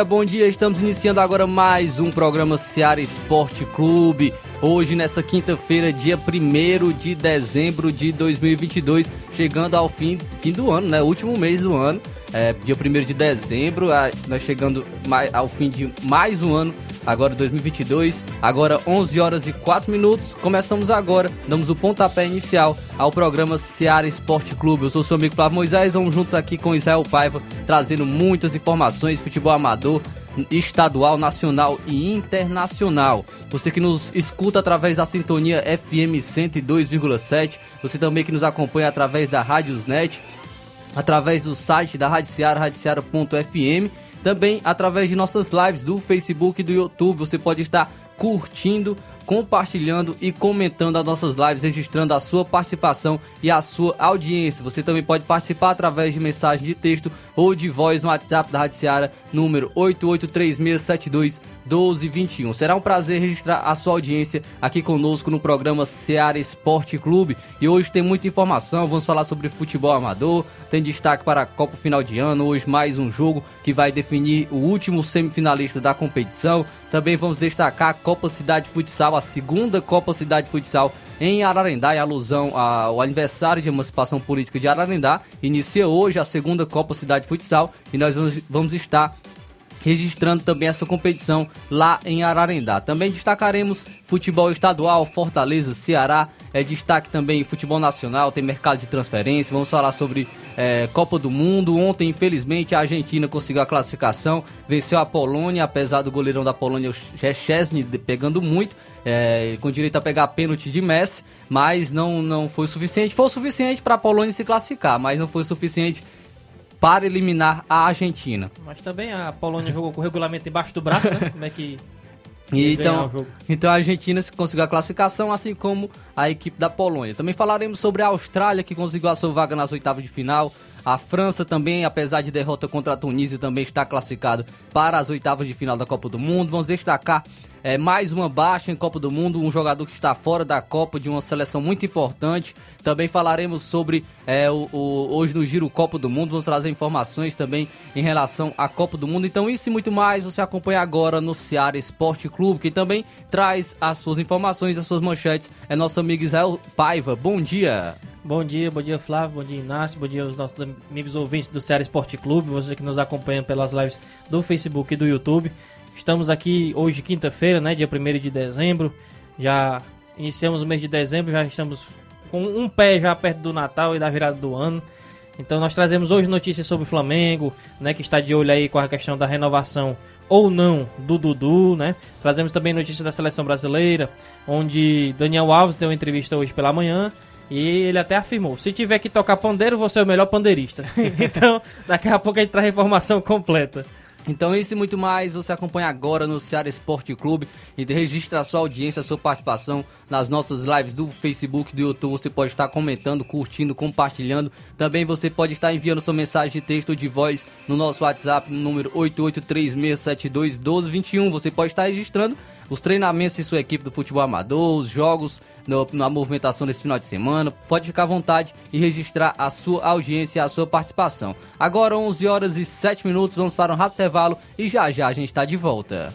Dia, bom dia. Estamos iniciando agora mais um programa Seara Esporte Clube. Hoje, nessa quinta-feira, dia 1 de dezembro de 2022, chegando ao fim, fim do ano, né? Último mês do ano. É, dia 1 de dezembro, nós chegando ao fim de mais um ano agora 2022, agora 11 horas e 4 minutos. Começamos agora, damos o pontapé inicial ao programa Seara Esporte Clube. Eu sou seu amigo Flávio Moisés, vamos juntos aqui com Israel Paiva, trazendo muitas informações, futebol amador, estadual, nacional e internacional. Você que nos escuta através da sintonia FM 102,7, você também que nos acompanha através da Rádiosnet, através do site da Rádio Seara, radioceara.fm também através de nossas lives do Facebook e do YouTube, você pode estar curtindo, compartilhando e comentando as nossas lives, registrando a sua participação e a sua audiência. Você também pode participar através de mensagem de texto ou de voz no WhatsApp da Rádio Seara, número 883672 1221. Será um prazer registrar a sua audiência aqui conosco no programa Seara Esporte Clube. E hoje tem muita informação, vamos falar sobre futebol amador, tem destaque para a Copa Final de Ano, hoje mais um jogo que vai definir o último semifinalista da competição. Também vamos destacar a Copa Cidade Futsal, a segunda Copa Cidade Futsal em Ararendá, em alusão ao aniversário de emancipação política de Ararendá. Inicia hoje a segunda Copa Cidade Futsal e nós vamos, vamos estar registrando também essa competição lá em Ararendá. Também destacaremos futebol estadual, Fortaleza, Ceará, é destaque também futebol nacional, tem mercado de transferência, vamos falar sobre é, Copa do Mundo. Ontem, infelizmente, a Argentina conseguiu a classificação, venceu a Polônia, apesar do goleirão da Polônia, o Chesney, pegando muito, é, com direito a pegar pênalti de Messi, mas não, não foi suficiente. Foi o suficiente para a Polônia se classificar, mas não foi suficiente para eliminar a Argentina. Mas também a Polônia jogou com o regulamento embaixo do braço, né? Como é que. então, então a Argentina conseguiu a classificação, assim como a equipe da Polônia. Também falaremos sobre a Austrália, que conseguiu a sua vaga nas oitavas de final. A França também, apesar de derrota contra a Tunísia, também está classificado para as oitavas de final da Copa do Mundo. Vamos destacar é, mais uma baixa em Copa do Mundo, um jogador que está fora da Copa de uma seleção muito importante. Também falaremos sobre é, o, o, hoje no Giro Copa do Mundo, vamos trazer informações também em relação à Copa do Mundo. Então, isso e muito mais você acompanha agora no Ceará Esporte Clube, que também traz as suas informações, as suas manchetes. É nosso amigo Israel Paiva. Bom dia. Bom dia, bom dia Flávio, bom dia Inácio, bom dia aos nossos amigos ouvintes do Ceará Esporte Clube, você que nos acompanha pelas lives do Facebook e do YouTube. Estamos aqui hoje, quinta-feira, né, dia 1 de dezembro. Já iniciamos o mês de dezembro, já estamos com um pé já perto do Natal e da virada do ano. Então nós trazemos hoje notícias sobre o Flamengo, né, que está de olho aí com a questão da renovação ou não do Dudu, né? Trazemos também notícias da seleção brasileira, onde Daniel Alves deu uma entrevista hoje pela manhã e ele até afirmou: se tiver que tocar pandeiro, você é o melhor pandeirista. então, daqui a pouco a gente traz a informação completa. Então, isso e muito mais você acompanha agora no Ceará Esporte Clube e registra a sua audiência, a sua participação nas nossas lives do Facebook, do YouTube. Você pode estar comentando, curtindo, compartilhando. Também você pode estar enviando sua mensagem de texto ou de voz no nosso WhatsApp, no número 8836721221. Você pode estar registrando os treinamentos de sua equipe do futebol amador, os jogos no, na movimentação desse final de semana. Pode ficar à vontade e registrar a sua audiência e a sua participação. Agora, 11 horas e 7 minutos, vamos para um rápido intervalo e já já a gente está de volta.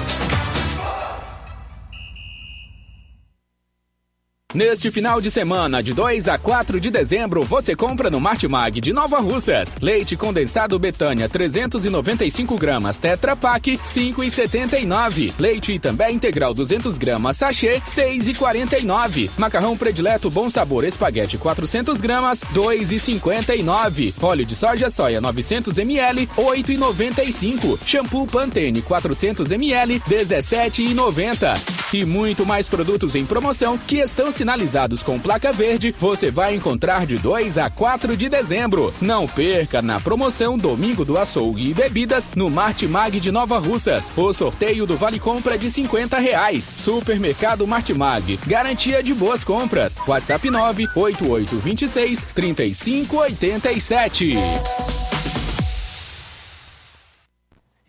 Neste final de semana, de 2 a 4 de dezembro, você compra no Martimag de Nova Russas. Leite condensado Betânia 395 gramas Tetra Pak 5,79. Leite também integral 200 gramas sachê 6,49. Macarrão predileto Bom Sabor Espaguete 400 gramas 2,59. Óleo de soja soia 900 ml 8,95. Shampoo Pantene 400 ml 17,90. E muito mais produtos em promoção que estão se sinalizados com placa verde, você vai encontrar de 2 a 4 de dezembro. Não perca na promoção Domingo do Açougue e Bebidas no Martimag de Nova Russas. O sorteio do Vale Compra de 50 reais. Supermercado Martimag. Garantia de boas compras. WhatsApp 98826 3587.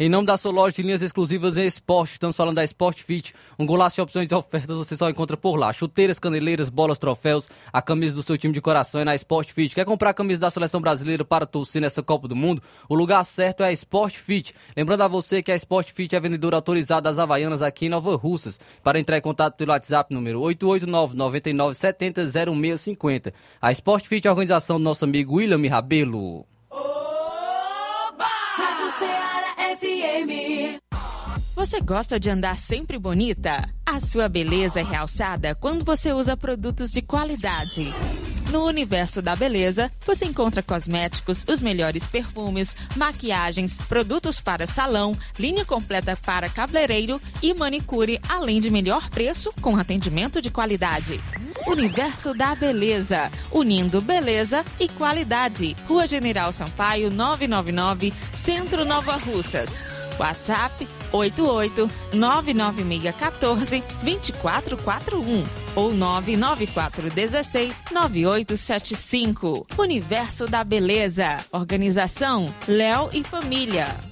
Em nome da sua loja de linhas exclusivas em esporte, estamos falando da Sport Fit, um golaço de opções e ofertas você só encontra por lá. Chuteiras, caneleiras, bolas, troféus, a camisa do seu time de coração é na Sport Fit. Quer comprar a camisa da seleção brasileira para torcer nessa Copa do Mundo? O lugar certo é a Sport Fit. Lembrando a você que a Sport Fit é vendedora autorizada das Havaianas aqui em Nova Russas. Para entrar em contato pelo WhatsApp número 889 99 70 0650. A Sport Fit é a organização do nosso amigo William Rabelo. Você gosta de andar sempre bonita? A sua beleza é realçada quando você usa produtos de qualidade. No universo da beleza, você encontra cosméticos, os melhores perfumes, maquiagens, produtos para salão, linha completa para cabeleireiro e manicure, além de melhor preço com atendimento de qualidade. Universo da Beleza, unindo beleza e qualidade. Rua General Sampaio, 999, Centro Nova Russas. WhatsApp 88 99614 2441 ou 99416 9875. Universo da Beleza. Organização Léo e Família.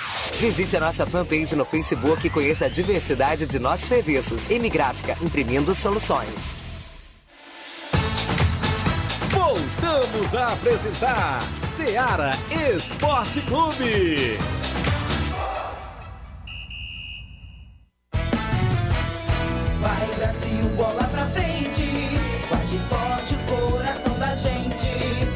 Visite a nossa fanpage no Facebook e conheça a diversidade de nossos serviços. Emigráfica, imprimindo soluções. Voltamos a apresentar Seara Esporte Clube. Vai Brasil, bola pra frente. Bate forte o coração da gente.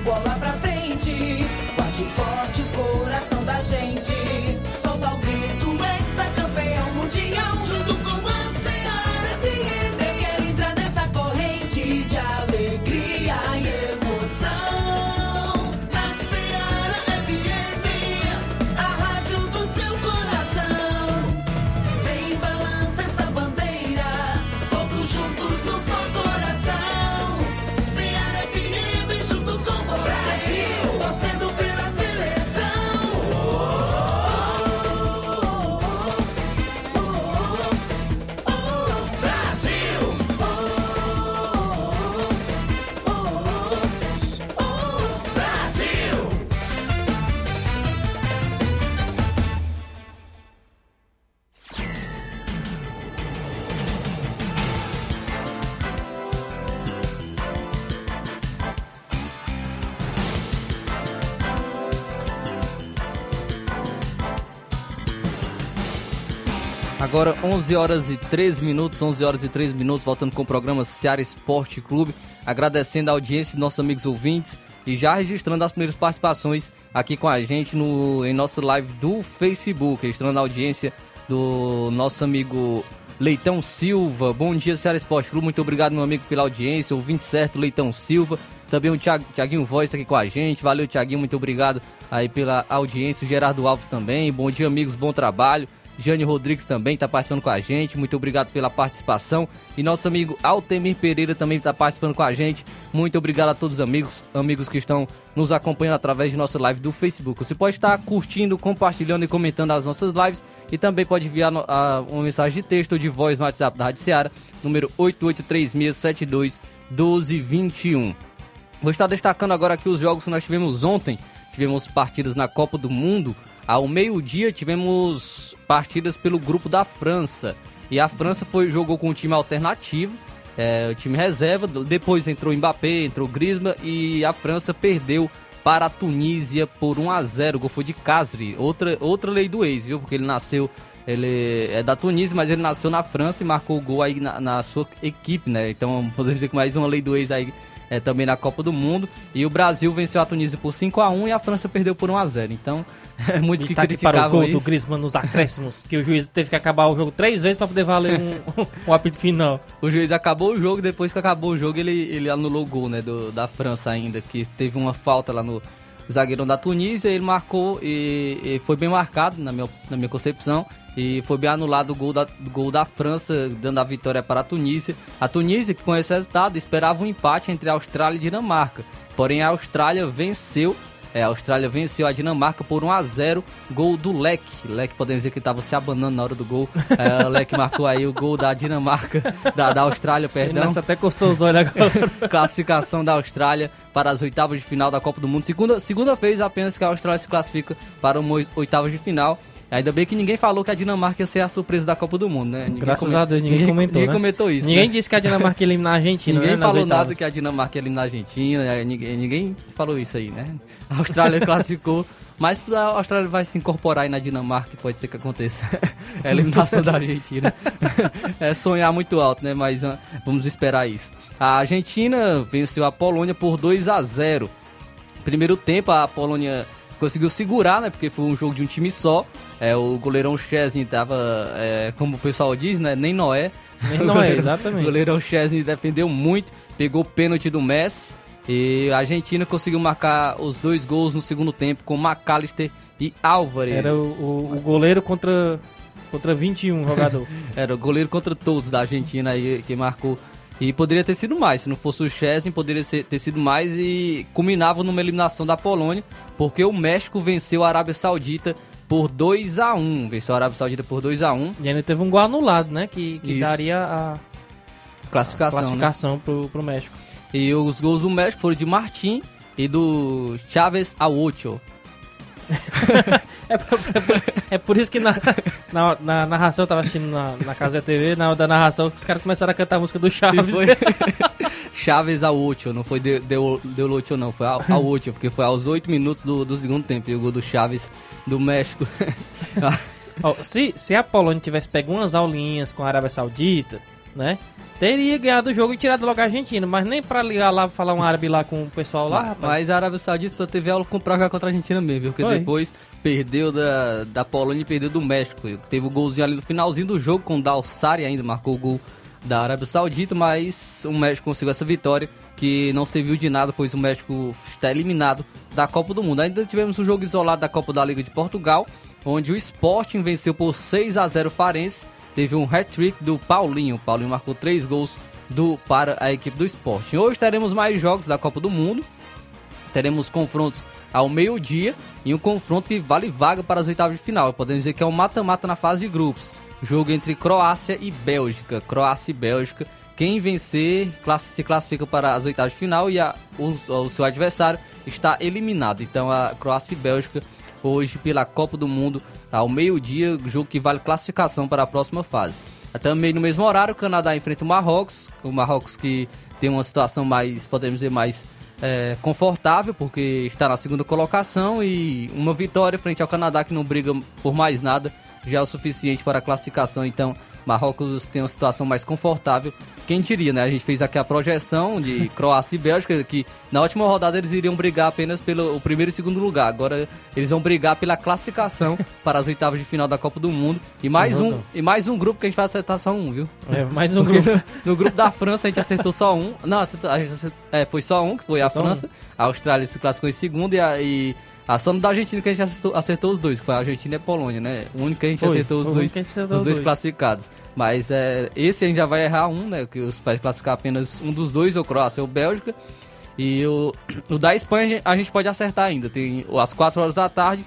Bola pra frente. Bate forte o coração da gente. Agora 11 horas e 13 minutos, 11 horas e 13 minutos, voltando com o programa Seara Esporte Clube, agradecendo a audiência de nossos amigos ouvintes e já registrando as primeiras participações aqui com a gente no, em nossa live do Facebook, registrando a audiência do nosso amigo Leitão Silva. Bom dia, Ceará Esporte Clube. Muito obrigado, meu amigo, pela audiência. Ouvinte certo, Leitão Silva. Também o Thiag, Thiaguinho tá aqui com a gente. Valeu, Thiaguinho. Muito obrigado aí pela audiência. O Gerardo Alves também. Bom dia, amigos. Bom trabalho. Jane Rodrigues também está participando com a gente. Muito obrigado pela participação. E nosso amigo Altemir Pereira também está participando com a gente. Muito obrigado a todos os amigos, amigos que estão nos acompanhando através de nossa live do Facebook. Você pode estar curtindo, compartilhando e comentando as nossas lives e também pode enviar uma mensagem de texto ou de voz no WhatsApp da Rádio Seara, número 8836721221. Vou estar destacando agora aqui os jogos que nós tivemos ontem. Tivemos partidas na Copa do Mundo. Ao meio-dia tivemos partidas pelo grupo da França. E a França foi jogou com um time alternativo, é, o time reserva. Depois entrou Mbappé, entrou Griezmann e a França perdeu para a Tunísia por 1 a 0. O gol foi de Casri, outra outra lei do ex, viu? Porque ele nasceu ele é da Tunísia, mas ele nasceu na França e marcou o gol aí na, na sua equipe, né? Então, podemos dizer que mais uma lei do ex aí é, também na Copa do Mundo. E o Brasil venceu a Tunísia por 5 a 1 e a França perdeu por 1 a 0 Então, é muitos que tá aqui para o criticavam gol do isso. Griezmann nos acréscimos, que o juiz teve que acabar o jogo três vezes para poder valer um, um apito final. O juiz acabou o jogo, depois que acabou o jogo, ele, ele anulou o gol, né, do, da França ainda, que teve uma falta lá no zagueirão da Tunísia, ele marcou e, e foi bem marcado, na minha, na minha concepção, e foi bem anulado o gol da, gol da França, dando a vitória para a Tunísia. A Tunísia, que com esse resultado, esperava um empate entre a Austrália e Dinamarca, porém a Austrália venceu é, a Austrália venceu a Dinamarca por 1 a 0 gol do Leque. Leque, podemos dizer que estava se abanando na hora do gol. É, o Leque marcou aí o gol da Dinamarca, da, da Austrália, perdão. Nossa, até coçou os olhos agora. Classificação da Austrália para as oitavas de final da Copa do Mundo. Segunda, segunda vez apenas que a Austrália se classifica para uma oitavas de final. Ainda bem que ninguém falou que a Dinamarca ia ser a surpresa da Copa do Mundo, né? Ninguém Graças a Deus, ninguém, comentou. Ninguém né? comentou isso. Ninguém né? disse que a Dinamarca ia eliminar a Argentina. Ninguém né, falou nada que a Dinamarca ia eliminar a Argentina, né? ninguém, ninguém falou isso aí, né? A Austrália classificou, mas a Austrália vai se incorporar aí na Dinamarca, pode ser que aconteça a eliminação da Argentina. É sonhar muito alto, né? Mas ah, vamos esperar isso. A Argentina venceu a Polônia por 2 a 0 Primeiro tempo a Polônia conseguiu segurar, né? Porque foi um jogo de um time só. É, o goleirão Chesney tava, é, como o pessoal diz, né? Nem Noé. Nem Noé, goleirão- exatamente. O goleirão Chesney defendeu muito, pegou o pênalti do Messi. E a Argentina conseguiu marcar os dois gols no segundo tempo com McAllister e Álvares. Era o, o- o goleiro contra, contra 21 jogador. Era o goleiro contra todos da Argentina aí que marcou. E poderia ter sido mais, se não fosse o Chesney, poderia ser- ter sido mais e culminava numa eliminação da Polônia, porque o México venceu a Arábia Saudita por 2 a 1 Venceu a Arábia Saudita por 2 a 1 e ainda teve um gol anulado, né? Que, que Isso. daria a Classificação, né? classificação pro, pro México. E os gols do México foram de Martim e do Chávez Aocho. É por, é por- é por isso que na, na, na narração, eu tava assistindo na, na Casa TV, na hora da narração, os caras começaram a cantar a música do Chaves. Foi Chávez Aocho, não foi de, de, de Ocho não, foi a- Aocho, porque foi aos 8 minutos do, do segundo tempo e o gol do Chaves do México. Ó, se, se a Polônia tivesse pego umas aulinhas com a Arábia Saudita, né? Teria ganhado o jogo e tirado logo a Argentina, mas nem pra ligar lá, falar um árabe lá com o pessoal lá, Mas, rapaz. mas a Arábia Saudita só teve aula com pra contra a Argentina mesmo, viu? Porque Foi. depois perdeu da, da Polônia e perdeu do México. Teve o golzinho ali no finalzinho do jogo, com o Dalsari ainda marcou o gol da Arábia Saudita, mas o México conseguiu essa vitória que não serviu de nada, pois o México está eliminado da Copa do Mundo. Ainda tivemos um jogo isolado da Copa da Liga de Portugal, onde o Sporting venceu por 6 a 0 o Farense. Teve um hat-trick do Paulinho. O Paulinho marcou três gols do, para a equipe do Sporting. Hoje teremos mais jogos da Copa do Mundo. Teremos confrontos ao meio-dia e um confronto que vale vaga para as oitavas de final. Podemos dizer que é um mata-mata na fase de grupos. Jogo entre Croácia e Bélgica. Croácia e Bélgica. Quem vencer se classifica para as oitavas de final e a- o, o seu adversário está eliminado. Então a Croácia e Bélgica hoje pela Copa do Mundo ao meio-dia, jogo que vale classificação para a próxima fase. Também no mesmo horário, o Canadá enfrenta o Marrocos, o Marrocos que tem uma situação mais, podemos dizer, mais é, confortável, porque está na segunda colocação e uma vitória frente ao Canadá que não briga por mais nada já é o suficiente para a classificação então Marrocos tem uma situação mais confortável. Quem diria, né? A gente fez aqui a projeção de Croácia e Bélgica, que na última rodada eles iriam brigar apenas pelo primeiro e segundo lugar. Agora eles vão brigar pela classificação para as oitavas de final da Copa do Mundo. E mais Sim, um, não. e mais um grupo que a gente vai acertar só um, viu? É, mais um Porque grupo. no, no grupo da França a gente acertou só um. Não, acertou- acertou- é, foi só um, que foi a Só um. França. A Austrália se classificou em segundo e a, e a só da Argentina que a gente acertou, acertou os dois, que foi a Argentina e a Polônia, né? O único que a gente Foi, acertou os dois, acertou os dois dois. classificados. Mas é, esse a gente já vai errar um, né? Que os pais classificar apenas um dos dois, ou Croácia ou Bélgica. E o, o da Espanha a gente- a gente pode acertar ainda. Tem às 4 horas da tarde,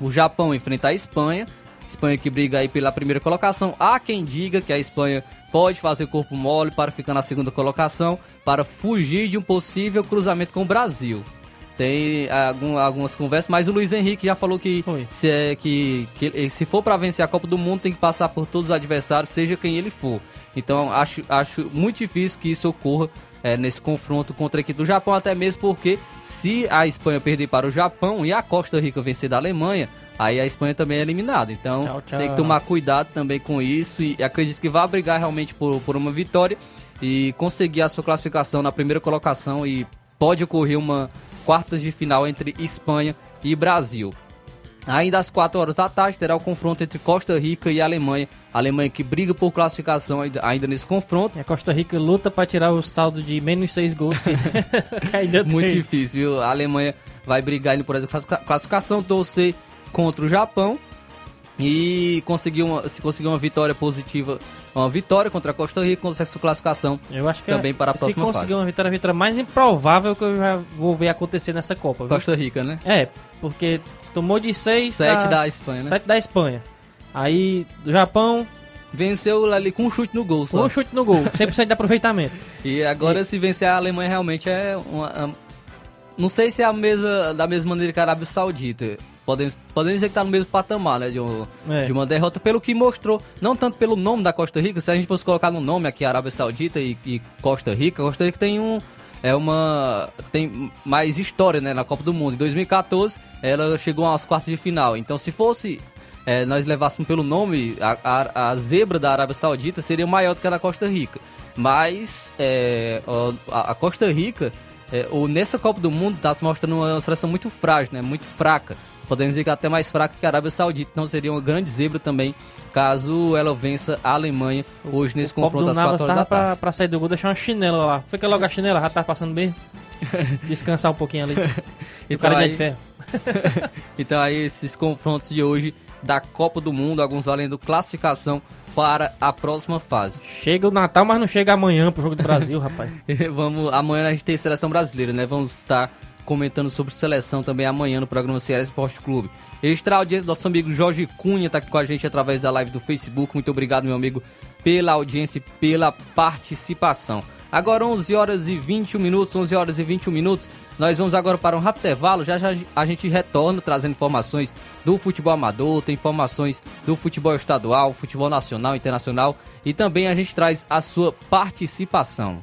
o Japão enfrenta a Espanha. Espanha que briga aí pela primeira colocação. Há quem diga que a Espanha pode fazer corpo mole para ficar na segunda colocação, para fugir de um possível cruzamento com o Brasil. Tem algum- algumas conversas, mas o Luiz Henrique já falou que se, é, que, que se for para vencer a Copa do Mundo tem que passar por todos os adversários, seja quem ele for. Então acho, acho muito difícil que isso ocorra é, nesse confronto contra a equipe do Japão, até mesmo porque se a Espanha perder para o Japão e a Costa Rica vencer da Alemanha, aí a Espanha também é eliminada. Então Tchau, tchau. tem que tomar cuidado também com isso e acredito que vai brigar realmente por, por uma vitória e conseguir a sua classificação na primeira colocação e pode ocorrer uma quartas de final entre Espanha e Brasil. Ainda às 4 horas da tarde terá o confronto entre Costa Rica e Alemanha. A Alemanha que briga por classificação ainda, ainda nesse confronto. E a Costa Rica luta pra tirar o saldo de menos 6 gols ainda Muito tem. difícil, viu? A Alemanha vai brigar ainda por essa classificação, torcer contra o Japão e conseguir uma, se conseguir uma vitória positiva, uma vitória contra a Costa Rica, consegue sua classificação Eu acho que também para a se próxima conseguir fase. uma vitória, a vitória mais improvável que eu já vou ver acontecer nessa Copa. viu? Costa Rica, né? É, porque tomou de 6 Sete da Espanha, né? 7 da Espanha. Aí, do Japão, Venceu ali com um chute no gol com só. um chute no gol, 100% de aproveitamento. E agora, se vencer a Alemanha, realmente é uma. uma- Não sei se é a mesma, da mesma maneira que a Arábia Saudita. Podemos, podemos dizer que tá no mesmo patamar, né? De, um- É. de uma derrota, pelo que mostrou. Não tanto pelo nome da Costa Rica, se a gente fosse colocar no nome aqui Arábia Saudita e, e Costa Rica, Costa Rica tem um. É uma. Tem mais história, né? Na Copa do Mundo. Em 2014, ela chegou às quartas de final. Então, se fosse. é, nós levássemos pelo nome, a, a, a zebra da Arábia Saudita seria maior do que a da Costa Rica. Mas é, a, a Costa Rica, é, o, nessa Copa do Mundo, está se mostrando uma seleção muito frágil, né? Muito fraca. Podemos dizer que até mais fraca que a Arábia Saudita. Então seria uma grande zebra também, caso ela vença a Alemanha hoje nesse o confronto às Navas 4 horas da tarde. pra, pra sair do gol, deixar uma chinela lá. Fica logo a chinela, já tá passando bem. Descansar um pouquinho ali. E o Então cara aí- de ferro. então aí esses confrontos de hoje da Copa do Mundo, alguns valendo classificação para a próxima fase. Chega o Natal, mas não chega amanhã pro jogo do Brasil, rapaz. Vamos, amanhã a gente tem seleção brasileira, né? Vamos estar comentando sobre seleção também amanhã no programa Ceará Esporte Clube. Extra audiência, nosso amigo Jorge Cunha tá aqui com a gente através da live do Facebook. Muito obrigado, meu amigo, pela audiência e pela participação. Agora 11 horas e 21 minutos, 11 horas e 21 minutos. Nós vamos agora para um rápido intervalo. Já já a gente retorna trazendo informações do futebol amador, tem informações do futebol estadual, futebol nacional, internacional e também a gente traz a sua participação.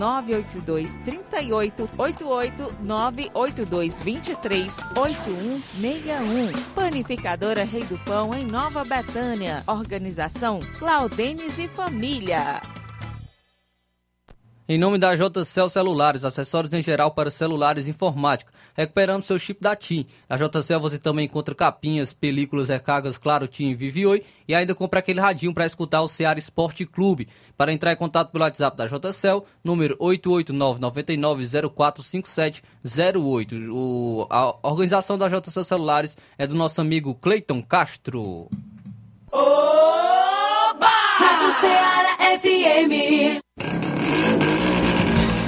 982 38 88 982 23 8161. Panificadora Rei do Pão, em Nova Betânia. Organização Claudenes e Família. Em nome da JCL Celulares, acessórios em geral para celulares informática. Recuperando seu chip da TIM. Na JCL você também encontra capinhas, películas, recargas, claro, TIM Vive Oi e ainda compra aquele radinho para escutar o Ceará Esporte Clube. Para entrar em contato pelo WhatsApp da JCL, número 889-9904-5708. O, a organização da JCL Celulares é do nosso amigo Cleiton Castro. Rádio Ceará FM.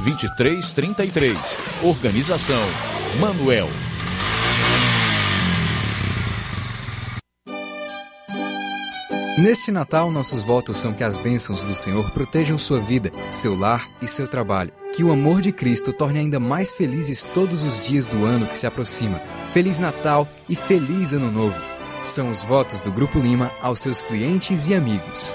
2333. Organização Manuel. Neste Natal, nossos votos são que as bênçãos do Senhor protejam sua vida, seu lar e seu trabalho. Que o amor de Cristo torne ainda mais felizes todos os dias do ano que se aproxima. Feliz Natal e feliz Ano Novo. São os votos do Grupo Lima aos seus clientes e amigos.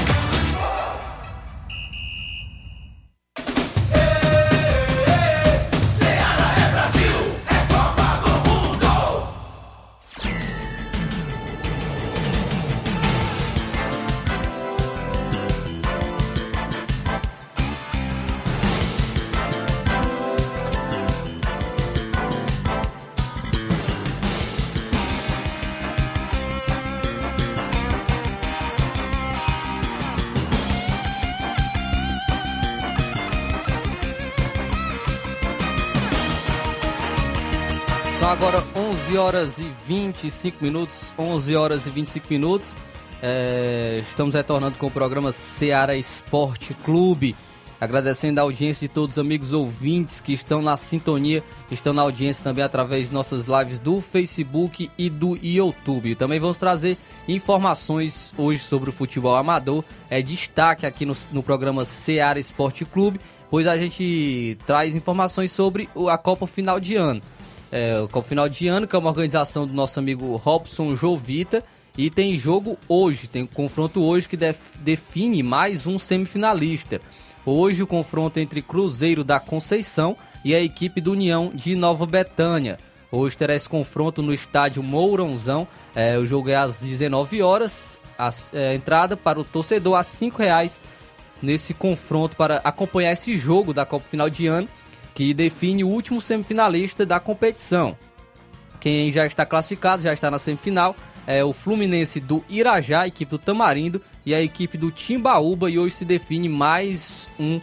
São agora 11 horas e 25 minutos. 11 horas e 25 minutos. É, estamos retornando com o programa Seara Esporte Clube. Agradecendo a audiência de todos os amigos ouvintes que estão na sintonia, estão na audiência também através de nossas lives do Facebook e do YouTube. Também vamos trazer informações hoje sobre o futebol amador. É destaque aqui no, no programa Seara Esporte Clube, pois a gente traz informações sobre a Copa Final de Ano. É, Copa Final de Ano, que é uma organização do nosso amigo Robson Jovita. E tem jogo hoje, tem um confronto hoje que def- define mais um semifinalista. Hoje o confronto entre Cruzeiro da Conceição e a equipe do União de Nova Betânia. Hoje terá esse confronto no estádio Mourãozão. É, o jogo é às 19 horas. A é, entrada para o torcedor a 5 reais nesse confronto para acompanhar esse jogo da Copa Final de Ano que define o último semifinalista da competição. Quem já está classificado, já está na semifinal, é o Fluminense do Irajá, equipe do Tamarindo e a equipe do Timbaúba e hoje se define mais um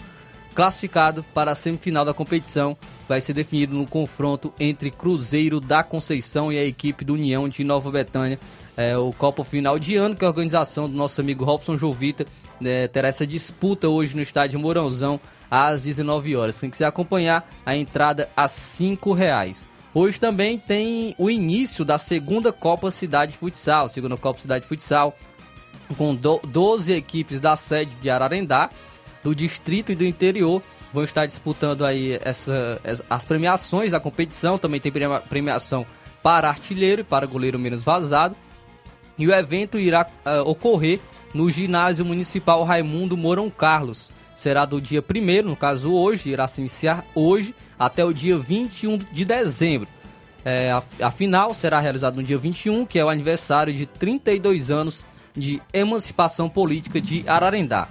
classificado para a semifinal da competição. Vai ser definido no confronto entre Cruzeiro da Conceição e a equipe do União de Nova Betânia. É, o Copa Final de Ano, que é a organização do nosso amigo Robson Jovita, né, terá essa disputa hoje no estádio Mourãozão às 19 horas. Quem quiser acompanhar, a entrada a 5 reais. Hoje também tem o início da segunda Copa Cidade Futsal, segunda Copa Cidade Futsal, com do- 12 equipes da sede de Ararendá, do distrito e do interior, vão estar disputando aí essa, as- premiações da competição. Também tem premiação para artilheiro e para goleiro menos vazado. E o evento irá ah, ocorrer no ginásio municipal Raimundo Mourão Carlos. Será do dia 1 no caso hoje, irá se iniciar hoje até o dia 21 de dezembro. É, a, a final será realizada no dia 21, que é o aniversário de 32 anos de emancipação política de Ararendá.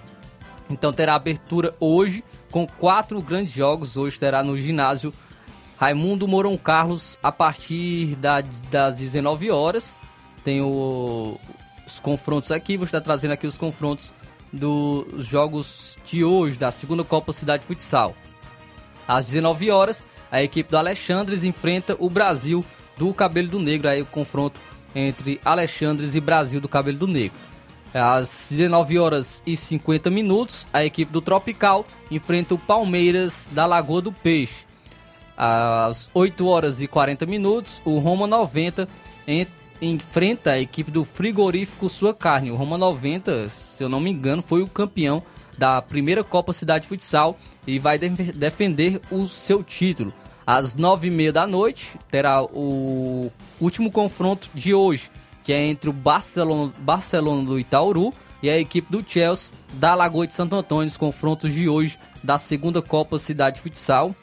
Então terá abertura hoje com quatro grandes jogos. Hoje terá no ginásio Raimundo Mourão Carlos a partir da- das 19 horas. Tem o- os confrontos aqui, vou estar trazendo aqui os confrontos dos jogos de hoje, da segunda Copa Cidade Futsal. Às 19 horas, a equipe do Alexandres enfrenta o Brasil do Cabelo do Negro. Aí o confronto entre Alexandres e Brasil do Cabelo do Negro. Às 19 horas e 50 minutos, a equipe do Tropical enfrenta o Palmeiras da Lagoa do Peixe. às 8 horas e 40 minutos, o Roma 90 en- enfrenta a equipe do Frigorífico Sua Carne. O Roma 90, se eu não me engano, foi o campeão da primeira Copa Cidade Futsal e vai def- defender o seu título. Às 9h30 da noite terá o último confronto de hoje, que é entre o Barcelona, Barcelona do Itaúru e a equipe do Chelsea da Lagoa de Santo Antônio, os confrontos de hoje da segunda Copa Cidade Futsal.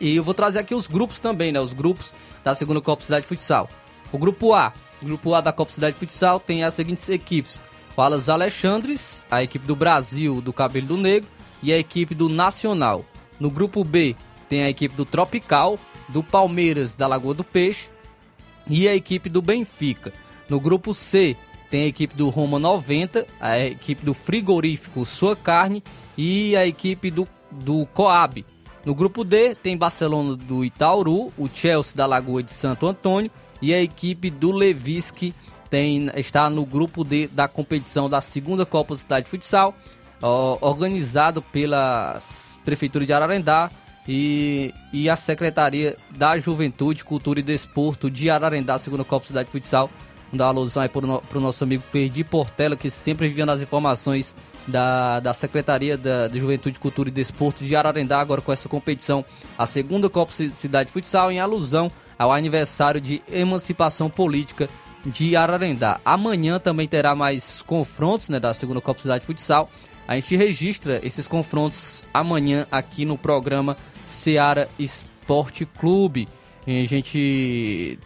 E eu vou trazer aqui os grupos também, né? Os grupos da segunda Copa Cidade Futsal. O grupo A. O grupo A da Copa Cidade Futsal tem as seguintes equipes: o Alas Alexandres, a equipe do Brasil do Cabelo do Negro e a equipe do Nacional. No grupo B tem a equipe do Tropical, do Palmeiras da Lagoa do Peixe e a equipe do Benfica. No grupo C tem a equipe do Roma 90, a equipe do Frigorífico Sua Carne e a equipe do, do Coab. No grupo D tem Barcelona do Itauru, o Chelsea da Lagoa de Santo Antônio e a equipe do Levisque tem, está no grupo D da competição da segunda Copa Cidade de Futsal, ó, organizado pela Prefeitura de Ararendá e, e a Secretaria da Juventude, Cultura e Desporto de Ararendá, segunda Copa Cidade de Futsal. Vou dar alusão aí para o nosso amigo Perdi Portela, que sempre enviando as informações da, da Secretaria da, de Juventude, Cultura e Desporto de Ararendá, agora com essa competição, a segunda Copa Ci- Cidade de Futsal, em alusão ao aniversário de emancipação política de Ararendá. Amanhã também terá mais confrontos né, da segunda Copa Cidade de Futsal. A gente registra esses confrontos amanhã aqui no programa Seara Esporte Clube. E a gente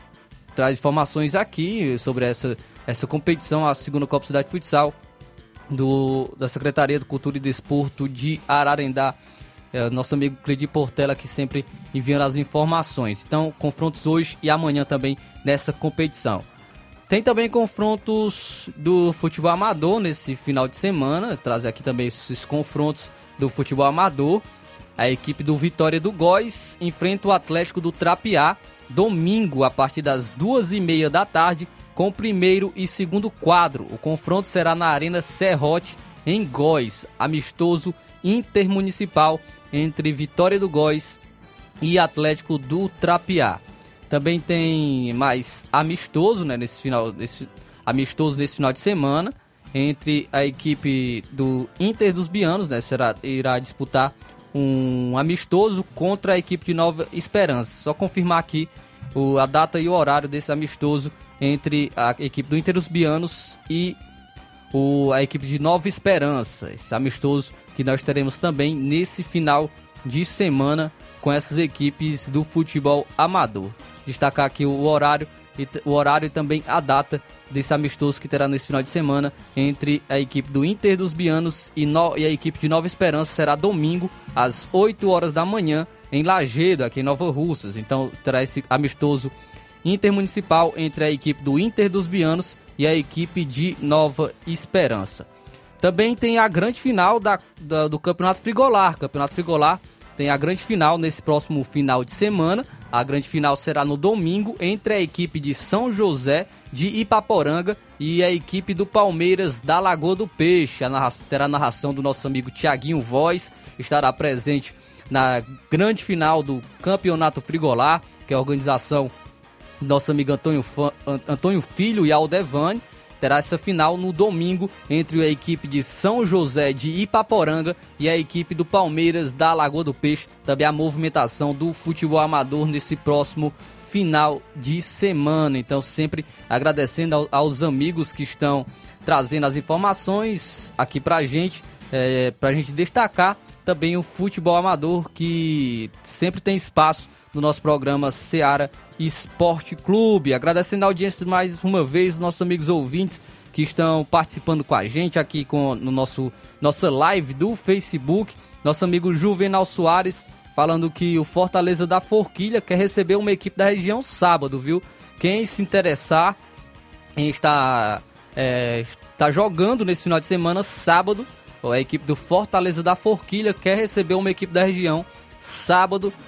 traz informações aqui sobre essa, essa competição, a segunda Copa Cidade de Futsal do, da Secretaria de Cultura e Desporto de Ararendá. É, nosso amigo Cledi Portela que sempre enviando as informações. Então, confrontos hoje e amanhã também nessa competição. Tem também confrontos do futebol amador nesse final de semana. Trazer aqui também esses confrontos do futebol amador. A equipe do Vitória do Góis enfrenta o Atlético do Trapiá domingo a partir das duas e meia da tarde com o primeiro e segundo quadro. O confronto será na Arena Serrote em Góis, amistoso intermunicipal entre Vitória do Góis e Atlético do Trapiá. Também tem mais amistoso, né, nesse final, nesse, amistoso nesse final de semana entre a equipe do Inter dos Bianos, né, será irá disputar um amistoso contra a equipe de Nova Esperança. Só confirmar aqui o, a data e o horário desse amistoso entre a equipe do Inter dos Bianos e o, a equipe de Nova Esperança. Esse amistoso que nós teremos também nesse final de semana com essas equipes do futebol amador. Destacar aqui o horário e o horário e também a data desse amistoso que terá nesse final de semana entre a equipe do Inter dos Bianos e, no- e a equipe de Nova Esperança será domingo às 8 horas da manhã em Lagedo, aqui em Nova Russas. Então terá esse amistoso intermunicipal entre a equipe do Inter dos Bianos e a equipe de Nova Esperança. Também tem a grande final da, da- do Campeonato Frigolar. Campeonato Frigolar tem a grande final nesse próximo final de semana. A grande final será no domingo entre a equipe de São José de Ipaporanga e a equipe do Palmeiras da Lagoa do Peixe. A narra terá a narração do nosso amigo Tiaguinho Voz, estará presente na grande final do Campeonato Frigolar, que é a organização nosso amigo Antônio, Antônio Filho e Aldevani. Terá essa final no domingo entre a equipe de São José de Ipaporanga e a equipe do Palmeiras da Lagoa do Peixe. Também a movimentação do futebol amador nesse próximo final de semana. Então, sempre agradecendo ao- aos amigos que estão trazendo as informações aqui pra gente, é, pra gente destacar também o futebol amador que sempre tem espaço no nosso programa Seara Esporte Clube. Agradecendo a audiência mais uma vez, nossos amigos ouvintes que estão participando com a gente aqui com, no nosso nossa live do Facebook. Nosso amigo Juvenal Soares falando que o Fortaleza da Forquilha quer receber uma equipe da região sábado, viu? Quem se interessar em estar é, tá jogando nesse final de semana, sábado, a equipe do Fortaleza da Forquilha quer receber uma equipe da região sábado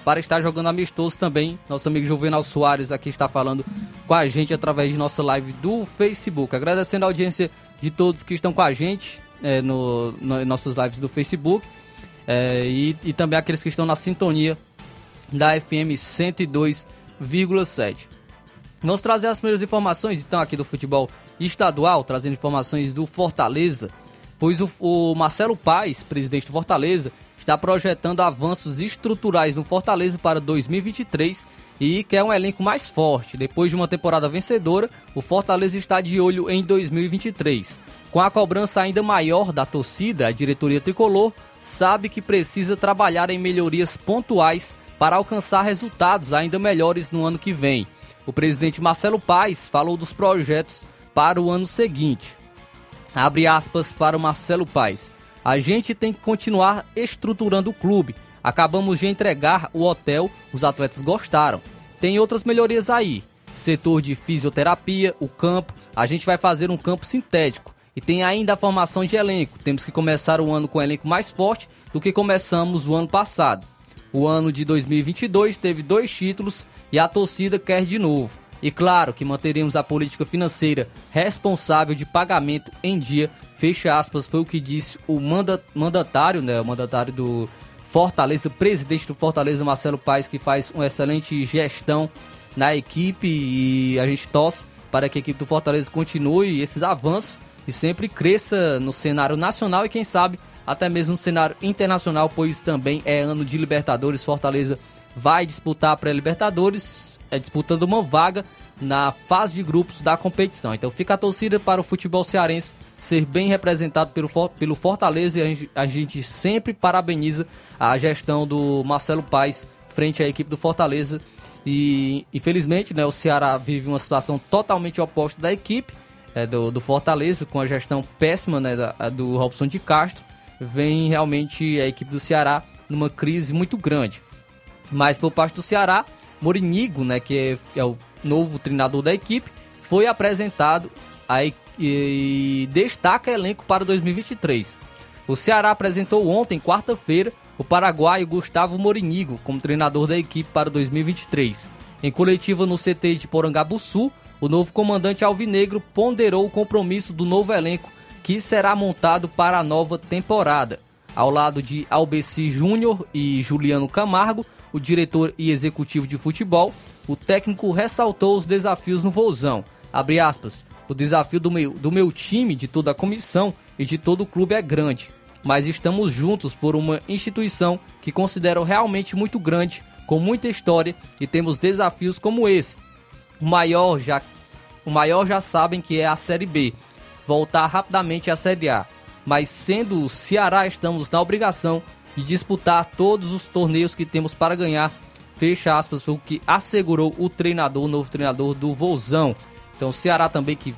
para estar jogando amistoso também. Nosso amigo Juvenal Soares aqui está falando com a gente através de nossa live do Facebook. Agradecendo a audiência de todos que estão com a gente é, no, no- em nossas lives do Facebook é, e, e também aqueles que estão na sintonia da FM 102,7. Vamos trazer as primeiras informações então aqui do futebol estadual, trazendo informações do Fortaleza, pois o, o Marcelo Paes, presidente do Fortaleza, está projetando avanços estruturais no Fortaleza para 2023 e quer um elenco mais forte. Depois de uma temporada vencedora, o Fortaleza está de olho em 2023. Com a cobrança ainda maior da torcida, a diretoria tricolor sabe que precisa trabalhar em melhorias pontuais para alcançar resultados ainda melhores no ano que vem. O presidente Marcelo Paes falou dos projetos para o ano seguinte. Abre aspas para o Marcelo Paes. A gente tem que continuar estruturando o clube. Acabamos de entregar o hotel, os atletas gostaram. Tem outras melhorias aí. Setor de fisioterapia, o campo. A gente vai fazer um campo sintético. E tem ainda a formação de elenco. Temos que começar o ano com um elenco mais forte do que começamos o ano passado. O ano de 2022 teve dois títulos e a torcida quer de novo. E claro que manteremos a política financeira responsável de pagamento em dia. Fecha aspas, foi o que disse o manda, mandatário, né? O mandatário do Fortaleza, presidente do Fortaleza, Marcelo Paes, que faz uma excelente gestão na equipe e a gente torce para que a equipe do Fortaleza continue esses avanços e sempre cresça no cenário nacional e quem sabe até mesmo no cenário internacional, pois também é ano de Libertadores. Fortaleza vai disputar a pré-Libertadores, disputando uma vaga na fase de grupos da competição. Então fica a torcida para o futebol cearense ser bem representado pelo, pelo Fortaleza e a gente, a gente sempre parabeniza a gestão do Marcelo Paes frente à equipe do Fortaleza. E infelizmente né, o Ceará vive uma situação totalmente oposta da equipe é, do, do, Fortaleza, com a gestão péssima né, da, do Robson de Castro. Vem realmente a equipe do Ceará numa crise muito grande. Mas por parte do Ceará, Morinigo, né, que é, é o novo treinador da equipe, foi apresentado a, e, e destaca elenco para 2023. O Ceará apresentou ontem, quarta-feira, o paraguaio Gustavo Morinigo como treinador da equipe para 2023. Em coletiva no CT de Porangabuçu, o novo comandante alvinegro ponderou o compromisso do novo elenco que será montado para a nova temporada. Ao lado de Albeci Júnior e Juliano Camargo, o diretor e executivo de futebol, o técnico ressaltou os desafios no Vozão. Abre aspas, o desafio do meu, do meu time, de toda a comissão e de todo o clube é grande, mas estamos juntos por uma instituição que considero realmente muito grande, com muita história e temos desafios como esse. O maior já, o maior já sabem que é a Série B, voltar rapidamente à Série A. Mas sendo o Ceará, estamos na obrigação de disputar todos os torneios que temos para ganhar. Fecha aspas, o que assegurou o treinador, o novo treinador do Vozão. Então o Ceará também que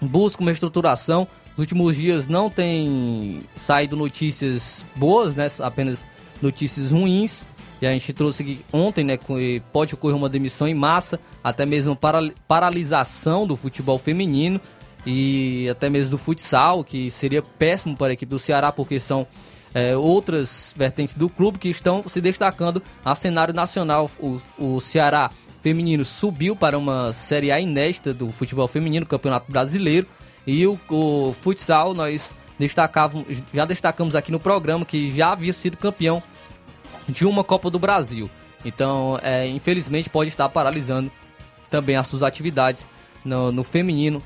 busca uma estruturação. Nos últimos dias não tem saído notícias boas, né? Apenas notícias ruins. E a gente trouxe aqui ontem, né? Pode ocorrer uma demissão em massa, até mesmo paralisação do futebol feminino e até mesmo do futsal, que seria péssimo para a equipe do Ceará, porque são é, outras vertentes do clube que estão se destacando a cenário nacional. O, o Ceará feminino subiu para uma Série A inédita do futebol feminino, Campeonato Brasileiro, e o, o futsal nós destacávamos, já destacamos aqui no programa que já havia sido campeão de uma Copa do Brasil. Então, é, infelizmente, pode estar paralisando também as suas atividades no, no feminino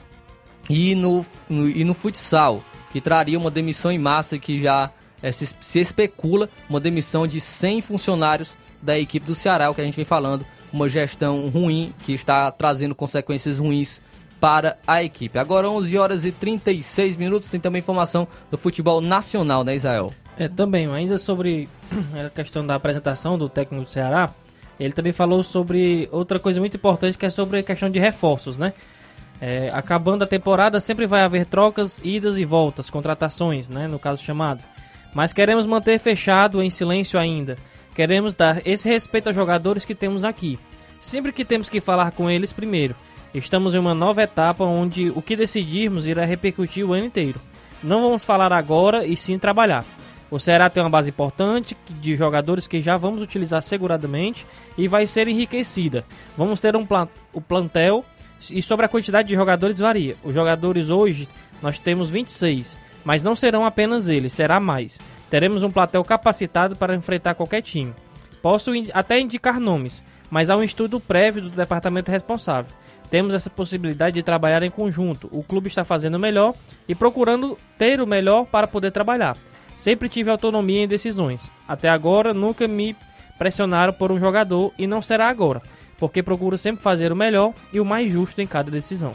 e no, no, e no futsal, que traria uma demissão em massa que já é, se, se, especula uma demissão de 100 funcionários da equipe do Ceará, o que a gente vem falando, uma gestão ruim que está trazendo consequências ruins para a equipe. Agora 11 horas e 36 minutos, tem também informação do futebol nacional, né, Israel? É, também, ainda sobre a questão da apresentação do técnico do Ceará, ele também falou sobre outra coisa muito importante que é sobre a questão de reforços, né? É, acabando a temporada, sempre vai haver trocas, idas e voltas, contratações, né? No caso chamado. Mas queremos manter fechado em silêncio ainda. Queremos dar esse respeito aos jogadores que temos aqui. Sempre que temos que falar com eles primeiro. Estamos em uma nova etapa onde o que decidirmos irá repercutir o ano inteiro. Não vamos falar agora e sim trabalhar. O Ceará tem uma base importante de jogadores que já vamos utilizar seguradamente e vai ser enriquecida. Vamos ter um o plantel e sobre a quantidade de jogadores varia. Os jogadores hoje nós temos 26. Mas não serão apenas eles, será mais. Teremos um platel capacitado para enfrentar qualquer time. Posso in- até indicar nomes, mas há um estudo prévio do departamento responsável. Temos essa possibilidade de trabalhar em conjunto. O clube está fazendo o melhor e procurando ter o melhor para poder trabalhar. Sempre tive autonomia em decisões. Até agora nunca me pressionaram por um jogador e não será agora, porque procuro sempre fazer o melhor e o mais justo em cada decisão.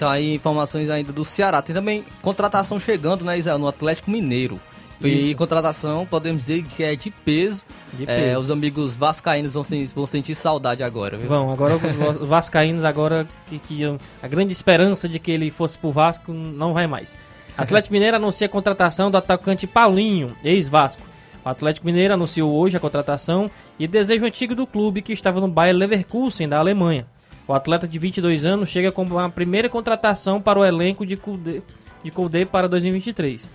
Então aí informações ainda do Ceará. Tem também contratação chegando, né, Israel, no Atlético Mineiro. E contratação, podemos dizer que é de peso. De É, peso. os amigos vascaínos vão, vão sentir saudade agora, viu? Vão, agora os os vascaínos agora que, que a grande esperança de que ele fosse pro Vasco não vai mais. Atlético Mineiro anuncia a contratação do atacante Paulinho, ex-Vasco. O Atlético Mineiro anunciou hoje a contratação e desejo antigo do clube que estava no Bayer Leverkusen da Alemanha. O atleta de 22 anos chega como a primeira contratação para o elenco de Kudê, de Kudê para 2023.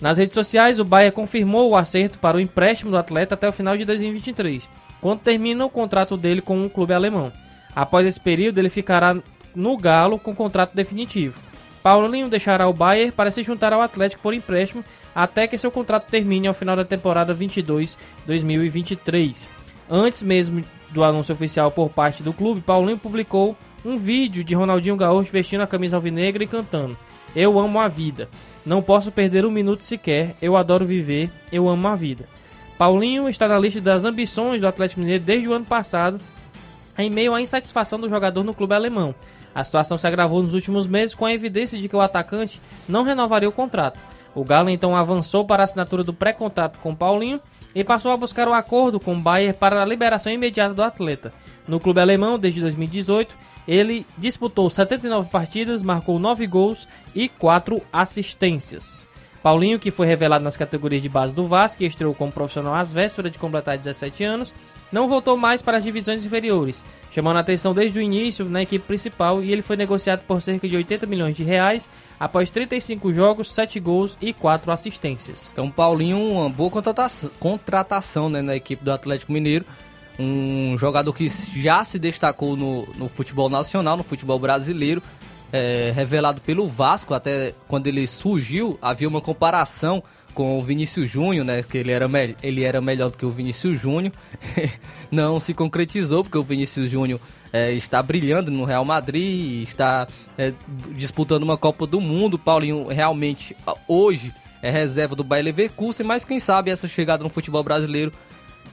Nas redes sociais, o Bayern confirmou o acerto para o empréstimo do atleta até o final de 2023, quando termina o contrato dele com o clube alemão. Após esse período, ele ficará no Galo com contrato definitivo. Paulinho deixará o Bayern para se juntar ao Atlético por empréstimo até que seu contrato termine ao final da temporada 22-2023. Antes mesmo do anúncio oficial por parte do clube, Paulinho publicou um vídeo de Ronaldinho Gaúcho vestindo a camisa alvinegra e cantando: Eu amo a vida. Não posso perder um minuto sequer. Eu adoro viver. Eu amo a vida. Paulinho está na lista das ambições do Atlético Mineiro desde o ano passado, em meio à insatisfação do jogador no clube alemão. A situação se agravou nos últimos meses com a evidência de que o atacante não renovaria o contrato. O Galo então avançou para a assinatura do pré-contrato com Paulinho e passou a buscar o acordo com o Bayern para a liberação imediata do atleta. No clube alemão, desde 2018, ele disputou 79 partidas, marcou 9 gols e 4 assistências. Paulinho, que foi revelado nas categorias de base do Vasco e estreou como profissional às vésperas de completar 17 anos, não voltou mais para as divisões inferiores, chamando a atenção desde o início na equipe principal e ele foi negociado por cerca de 80 milhões de reais após 35 jogos, 7 gols e 4 assistências. Então, Paulinho, uma boa contratação, contratação né, na equipe do Atlético Mineiro. Um jogador que já se destacou no, no futebol nacional, no futebol brasileiro, é, revelado pelo Vasco. Até quando ele surgiu, havia uma comparação com o Vinícius Júnior, né? Que ele era, ele era melhor do que o Vinícius Júnior. Não se concretizou, porque o Vinícius Júnior é, está brilhando no Real Madrid, está é, disputando uma Copa do Mundo. O Paulinho realmente hoje é reserva do Bayer Leverkusen, mas quem sabe essa chegada no futebol brasileiro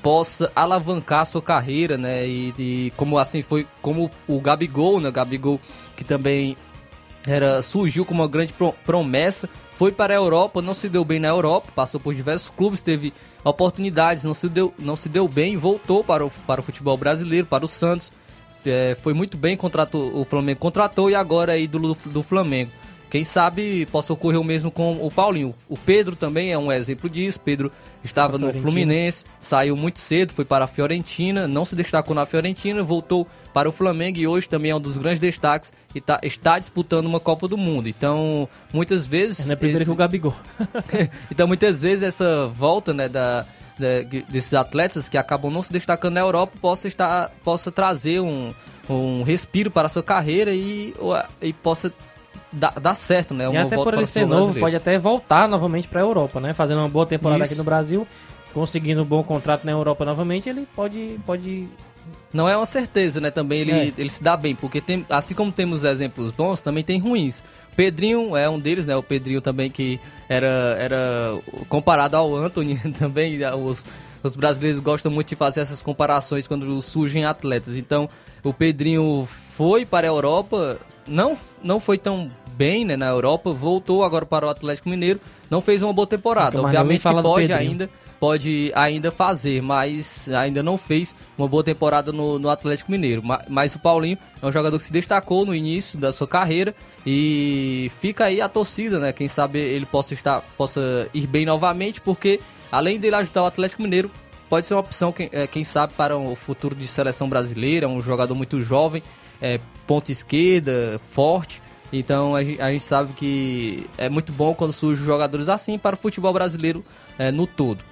possa alavancar sua carreira, né? E, e como assim foi, como o Gabigol, né? Gabigol que também era surgiu como uma grande pro- promessa, foi para a Europa, não se deu bem na Europa, passou por diversos clubes, teve oportunidades, não se deu, não se deu bem, voltou para o, para o futebol brasileiro, para o Santos, é, foi muito bem, contratou, o Flamengo contratou e agora é ídolo do, do Flamengo. Quem sabe possa ocorrer o mesmo com o Paulinho. O Pedro também é um exemplo disso. Pedro estava no. Fluminense, saiu muito cedo, foi para a Fiorentina, não se destacou na Fiorentina, voltou para o Flamengo e hoje também é um dos grandes destaques e tá- está disputando uma Copa do Mundo. Então, muitas vezes. É primeiro esse- que o Gabigol. então, muitas vezes essa volta né, da, da- desses atletas que acabam não se destacando na Europa possa, estar, possa trazer um, um respiro para a sua carreira e, e possa dar, dar certo, né? E uma até volta por ele ser novo, brasileiro. pode até voltar novamente para a Europa, né? Fazendo uma boa temporada Isso. aqui no Brasil, conseguindo um bom contrato na Europa novamente, ele pode, pode Não é uma certeza, né? Também ele, É. ele se dá bem, porque tem, assim como temos exemplos bons, também tem ruins. Pedrinho é um deles, né? O Pedrinho também que era, era comparado ao Anthony também. Os, os brasileiros gostam muito de fazer essas comparações quando surgem atletas. Então, o Pedrinho foi para a Europa, não, não foi tão bem né, na Europa, voltou agora para o Atlético Mineiro, não fez uma boa temporada. Ninguém Obviamente que pode ainda pode ainda fazer, mas ainda não fez uma boa temporada no, no Atlético Mineiro. Ma- Mas, o Paulinho é um jogador que se destacou no início da sua carreira e fica aí a torcida, né? Quem sabe ele possa estar, possa ir bem novamente, porque além dele ajudar o Atlético Mineiro, pode ser uma opção, quem, eh, quem sabe, para o futuro de seleção brasileira, um jogador muito jovem, é, ponta esquerda, forte. Então a gente, a gente sabe que é muito bom quando surgem jogadores assim para o futebol brasileiro eh, no todo.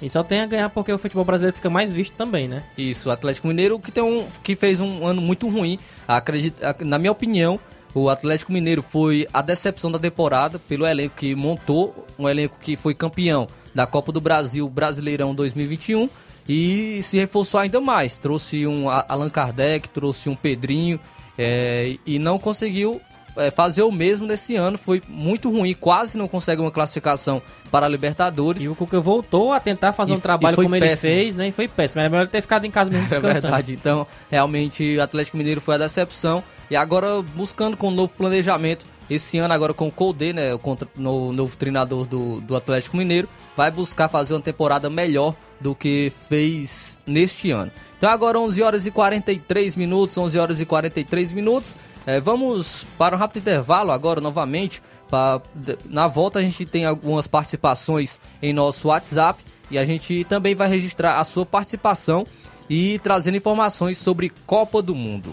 E só tem a ganhar porque o futebol brasileiro fica mais visto também, né? Isso, o Atlético Mineiro que, tem um, que fez um ano muito ruim. Acredito, ac- na minha opinião, o Atlético Mineiro foi a decepção da temporada pelo elenco que montou, um elenco que foi campeão da Copa do Brasil Brasileirão 2021 e se reforçou ainda mais. Trouxe um Allan Kardec, trouxe um Pedrinho é, e não conseguiu é, fazer o mesmo nesse ano. Foi muito ruim, quase não consegue uma classificação para a Libertadores. E o Cuca voltou a tentar fazer E- um trabalho como ele péssimo. fez, né? E foi péssimo. Era melhor ele ter ficado em casa mesmo É descansando. verdade. Então, realmente, o Atlético Mineiro foi a decepção. E agora, buscando com um novo planejamento, esse ano agora com o Colde, né, o novo treinador do, do Atlético Mineiro, vai buscar fazer uma temporada melhor do que fez neste ano. Então agora 11 horas e 43 minutos, 11 horas e 43 minutos. Eh, vamos para um rápido intervalo agora novamente. Pra- na volta a gente tem algumas participações em nosso WhatsApp e a gente também vai registrar a sua participação e trazendo informações sobre Copa do Mundo.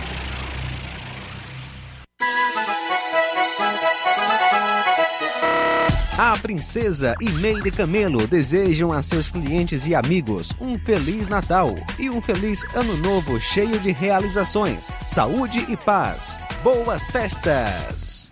A Princesa e Meire Camelo desejam a seus clientes e amigos um Feliz Natal e um Feliz Ano Novo cheio de realizações, saúde e paz. Boas festas!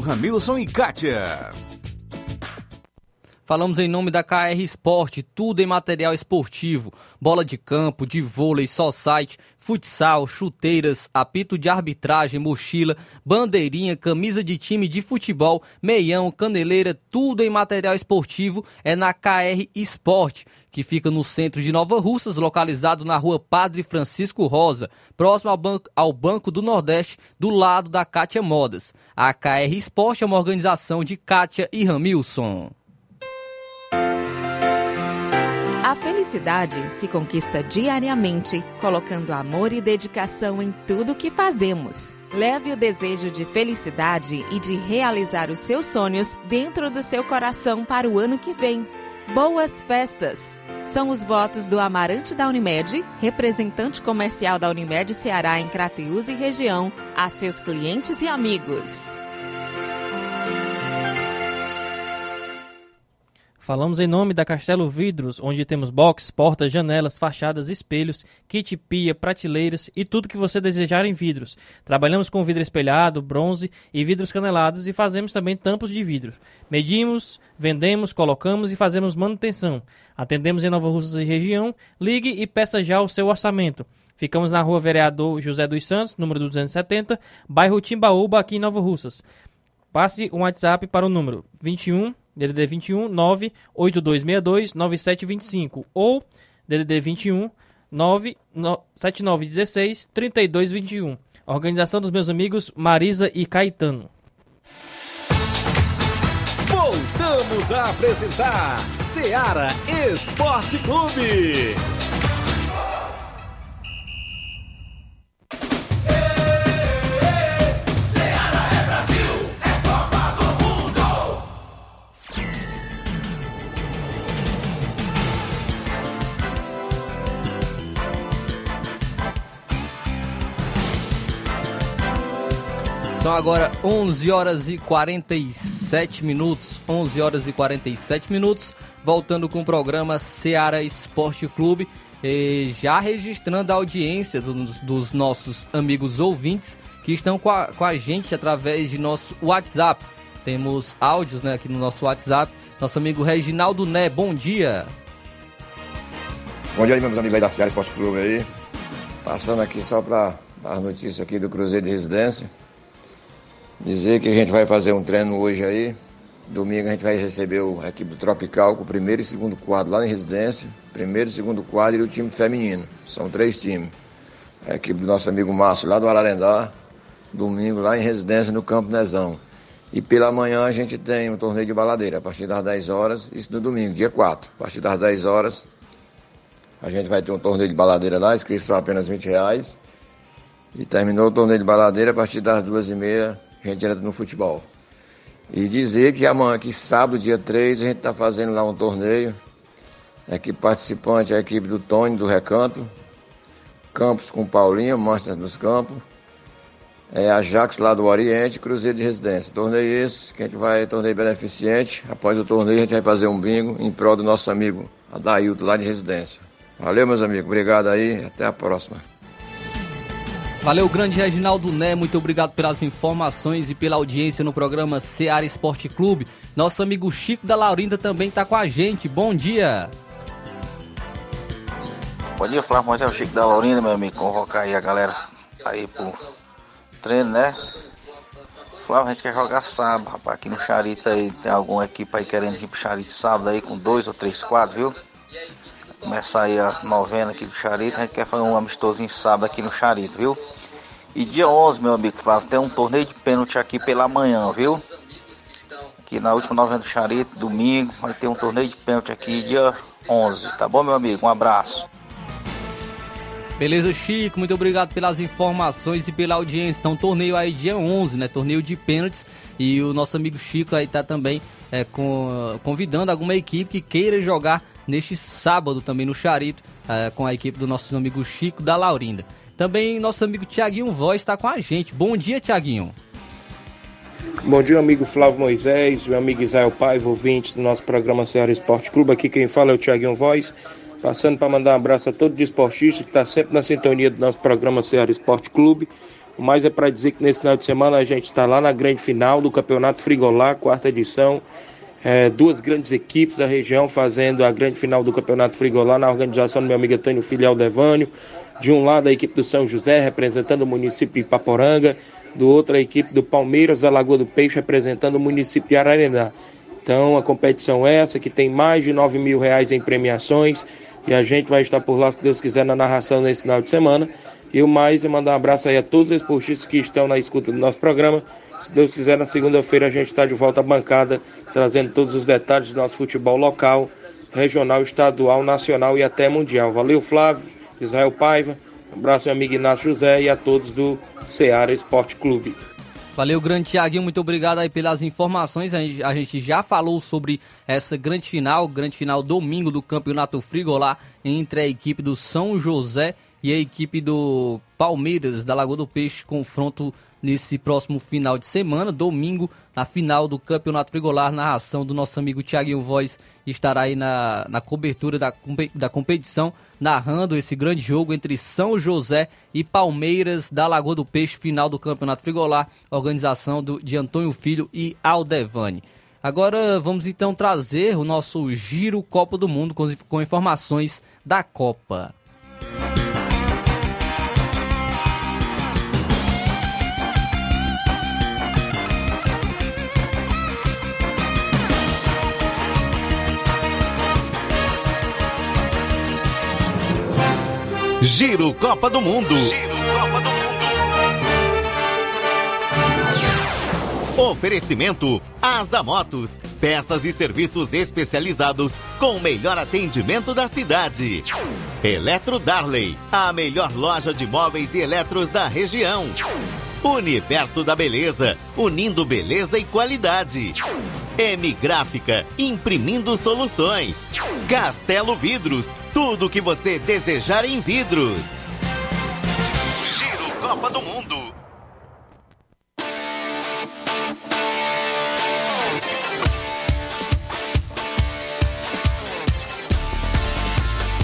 Ramilson e Kátia. Falamos em nome da KR Esporte, tudo em material esportivo, bola de campo, de vôlei, society, futsal, chuteiras, apito de arbitragem, mochila, bandeirinha, camisa de time de futebol, meião, caneleira, tudo em material esportivo é na KR Esporte, que fica no centro de Nova Russas, localizado na rua Padre Francisco Rosa, próximo ao Banco, ao Banco do Nordeste, do lado da Kátia Modas. A KR Esporte é uma organização de Kátia e Ramilson. A felicidade se conquista diariamente, colocando amor e dedicação em tudo que fazemos. Leve o desejo de felicidade e de realizar os seus sonhos dentro do seu coração para o ano que vem. Boas festas! São os votos do Amarante da Unimed, representante comercial da Unimed Ceará em Crateús e região, a seus clientes e amigos. Falamos em nome da Castelo Vidros, onde temos box, portas, janelas, fachadas, espelhos, kit pia, prateleiras e tudo que você desejar em vidros. Trabalhamos com vidro espelhado, bronze e vidros canelados e fazemos também tampos de vidro. Medimos, vendemos, colocamos e fazemos manutenção. Atendemos em Nova Russas e região. Ligue e peça já o seu orçamento. Ficamos na rua Vereador José dos Santos, número 270, bairro Timbaúba, aqui em Nova Russas. Passe um WhatsApp para o número 21 DDD 21 98262 9725 ou DDD 21 9 7916 3221. Organização dos meus amigos Marisa e Caetano. Voltamos a apresentar Seara Esporte Clube. Agora 11 horas e 47 minutos. 11 horas e 47 minutos. Voltando com o programa Seara Esporte Clube. E já registrando a audiência dos, dos nossos amigos ouvintes que estão com a, com a gente através de nosso WhatsApp. Temos áudios né, aqui no nosso WhatsApp. Nosso amigo Reginaldo Né, bom dia. Bom dia aí, meus amigos aí da Seara Esporte Clube aí. Passando aqui só para dar as notícias aqui do Cruzeiro de Residência. Dizer que a gente vai fazer um treino hoje aí. Domingo a gente vai receber a equipe Tropical com o primeiro e segundo quadro lá em Residência. Primeiro e segundo quadro e o time feminino. São três times. A equipe do nosso amigo Márcio lá do Ararendá. Domingo lá em Residência no Campo Nezão. E pela manhã a gente tem um torneio de baladeira a partir das 10 horas. Isso no domingo, dia 4. A partir das 10 horas a gente vai ter um torneio de baladeira lá, inscrição apenas 20 reais. E terminou o torneio de baladeira a partir das duas e meia, a gente entra no futebol. E dizer que amanhã, que sábado, dia 3, a gente está fazendo lá um torneio. A equipe participante é a equipe do Tony, do Recanto. Campos com Paulinho, Mostras dos Campos. É a Jax lá do Oriente, Cruzeiro de Residência. Torneio esse, que a gente vai, torneio beneficente. Após o torneio, a gente vai fazer um bingo em prol do nosso amigo Adailton, lá de Residência. Valeu, meus amigos. Obrigado aí. Até a próxima. Valeu, grande Reginaldo Né, muito obrigado pelas informações e pela audiência no programa Seara Esporte Clube. Nosso amigo Chico da Laurinda também está com a gente. Bom dia. Bom dia, Flávio o Chico da Laurinda, meu amigo. Convocar aí a galera aí pro treino, né? Flávio, a gente quer jogar sábado, rapaz. Aqui no Charito aí tem alguma equipe aí querendo ir pro Charito sábado aí com dois ou três quadros, viu? Começar aí a novena aqui do Charito, a gente quer fazer um amistosinho sábado aqui no Charito, viu? E dia 11, meu amigo Flávio, tem um torneio de pênalti aqui pela manhã, viu? Aqui na última novena do Charito, domingo, vai ter um torneio de pênalti aqui dia 11, tá bom, meu amigo? Um abraço. Beleza, Chico, muito obrigado pelas informações e pela audiência. Então, torneio aí dia 11, né? Torneio de pênaltis. E o nosso amigo Chico aí tá também é, com, convidando alguma equipe que queira jogar neste sábado também no Charito, é, com a equipe do nosso amigo Chico da Laurinda. Também nosso amigo Tiaguinho Voz está com a gente. Bom dia, Tiaguinho. Bom dia, amigo Flávio Moisés, meu amigo Israel Paiva, ouvintes do nosso programa Ceará Esporte Clube. Aqui quem fala é o Tiaguinho Voz. Passando para mandar um abraço a todo desportista que está sempre na sintonia do nosso programa Ceará Esporte Clube. O mais é para dizer que nesse final de semana a gente está lá na grande final do Campeonato Frigolá, quarta edição. É, duas grandes equipes da região fazendo a grande final do Campeonato Frigolá na organização do meu amigo Antônio Filial Devânio. De um lado a equipe do São José representando o município de Ipaporanga, do outro a equipe do Palmeiras da Lagoa do Peixe representando o município de Ararendá. Então a competição é essa que tem mais de 9 mil reais em premiações e a gente vai estar por lá, se Deus quiser, na narração nesse final de semana. E o mais é mandar um abraço aí a todos os esportistas que estão na escuta do nosso programa. Se Deus quiser, na segunda-feira a gente está de volta à bancada, trazendo todos os detalhes do nosso futebol local, regional, estadual, nacional e até mundial. Valeu, Flávio, Israel Paiva, um abraço meu amigo Inácio José e a todos do Ceará Esporte Clube. Valeu, grande Tiaguinho, muito obrigado aí pelas informações. A gente, a gente já falou sobre essa grande final, grande final domingo do Campeonato Frigolá entre a equipe do São José e a equipe do Palmeiras da Lagoa do Peixe, confronto nesse próximo final de semana, domingo, na final do Campeonato Frigolar, narração do nosso amigo Tiaguinho Voz estará aí na, na cobertura da, da competição, narrando esse grande jogo entre São José e Palmeiras da Lagoa do Peixe, final do Campeonato Frigolar, organização do, de Antônio Filho e Aldevani. Agora vamos então trazer o nosso Giro Copa do Mundo com, com informações da Copa. Giro Copa do Mundo. Oferecimento Asa Motos, peças e serviços especializados com o melhor atendimento da cidade. Eletro Darley, a melhor loja de móveis e eletros da região. Universo da Beleza, unindo beleza e qualidade. M Gráfica, imprimindo soluções. Castelo Vidros, tudo o que você desejar em vidros. Giro Copa do Mundo.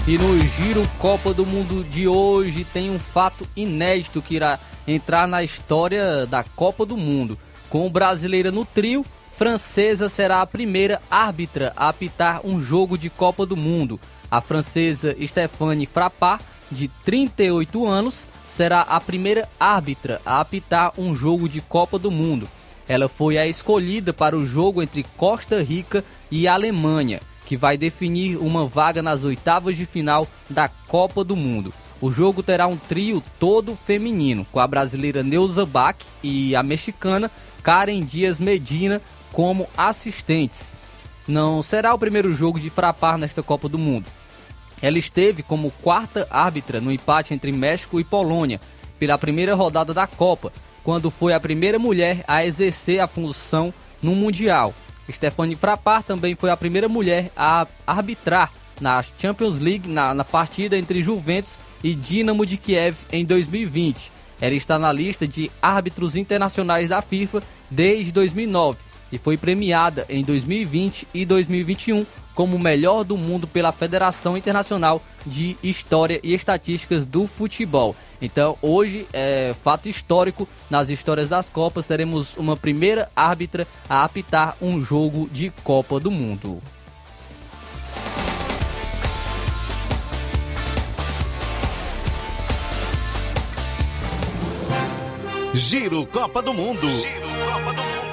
E no Giro Copa do Mundo de hoje tem um fato inédito que irá entrar na história da Copa do Mundo. Com brasileira no trio, francesa será a primeira árbitra a apitar um jogo de Copa do Mundo. A francesa Stéphane Frappart, de 38 anos, será a primeira árbitra a apitar um jogo de Copa do Mundo. Ela foi a escolhida para o jogo entre Costa Rica e Alemanha que vai definir uma vaga nas oitavas de final da Copa do Mundo. O jogo terá um trio todo feminino, com a brasileira Neuza Bach e a mexicana Karen Dias Medina como assistentes. Não será o primeiro jogo de frapar nesta Copa do Mundo. Ela esteve como quarta árbitra no empate entre México e Polônia pela primeira rodada da Copa, quando foi a primeira mulher a exercer a função no Mundial. Stephanie Frappart também foi a primeira mulher a arbitrar na Champions League na, na partida entre Juventus e Dinamo de Kiev em 2020. Ela está na lista de árbitros internacionais da FIFA desde 2009 e foi premiada em 2020 e 2021 como melhor do mundo pela Federação Internacional de História e Estatísticas do Futebol. Então, hoje é fato histórico nas histórias das Copas, teremos uma primeira árbitra a apitar um jogo de Copa do Mundo. Giro Copa do Mundo. Giro Copa do Mundo.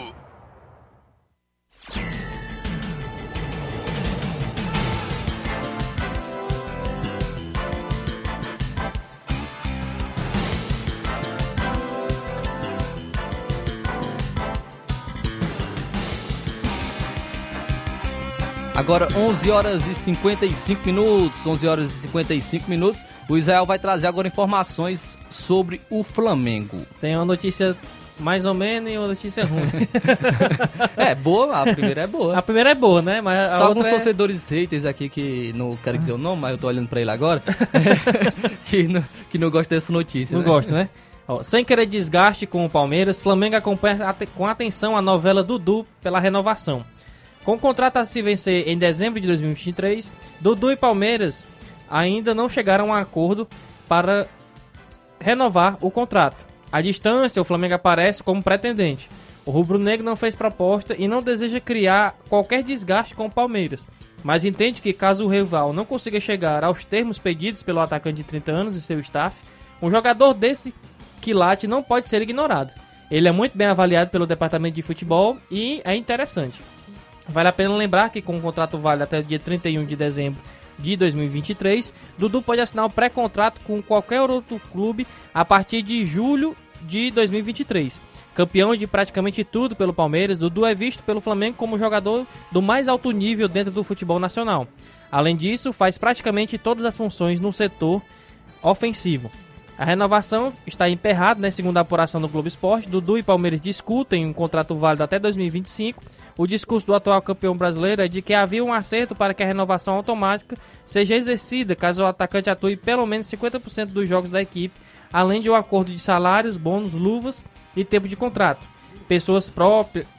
Agora 11 horas e 55 minutos, 11 horas e 55 minutos. O Israel vai trazer agora informações sobre o Flamengo. Tem uma notícia mais ou menos e uma notícia ruim. é, boa, a primeira é boa. A primeira é boa, né? Mas Só alguns é... torcedores haters aqui que não quero dizer o nome, mas eu tô olhando pra ele agora, que, não, que não gostam dessa notícia. Não né? gosto, né? Ó, sem querer desgaste com o Palmeiras, Flamengo acompanha com atenção a novela Dudu pela renovação. Com o contrato a se vencer em dezembro de 2023, Dudu e Palmeiras ainda não chegaram a um acordo para renovar o contrato. À distância, o Flamengo aparece como pretendente. O rubro-negro não fez proposta e não deseja criar qualquer desgaste com o Palmeiras, mas entende que caso o rival não consiga chegar aos termos pedidos pelo atacante de 30 anos e seu staff, um jogador desse quilate não pode ser ignorado. Ele é muito bem avaliado pelo departamento de futebol e é interessante. Vale a pena lembrar que com o contrato válido até o dia 31 de dezembro de 2023, Dudu pode assinar um pré-contrato com qualquer outro clube a partir de julho de 2023. Campeão de praticamente tudo pelo Palmeiras, Dudu é visto pelo Flamengo como jogador do mais alto nível dentro do futebol nacional. Além disso, faz praticamente todas as funções no setor ofensivo. A renovação está emperrada, né, segundo a apuração do Globo Esporte. Dudu e Palmeiras discutem um contrato válido até 2025. O discurso do atual campeão brasileiro é de que havia um acerto para que a renovação automática seja exercida caso o atacante atue pelo menos 50% dos jogos da equipe, além de um acordo de salários, bônus, luvas e tempo de contrato. Pessoas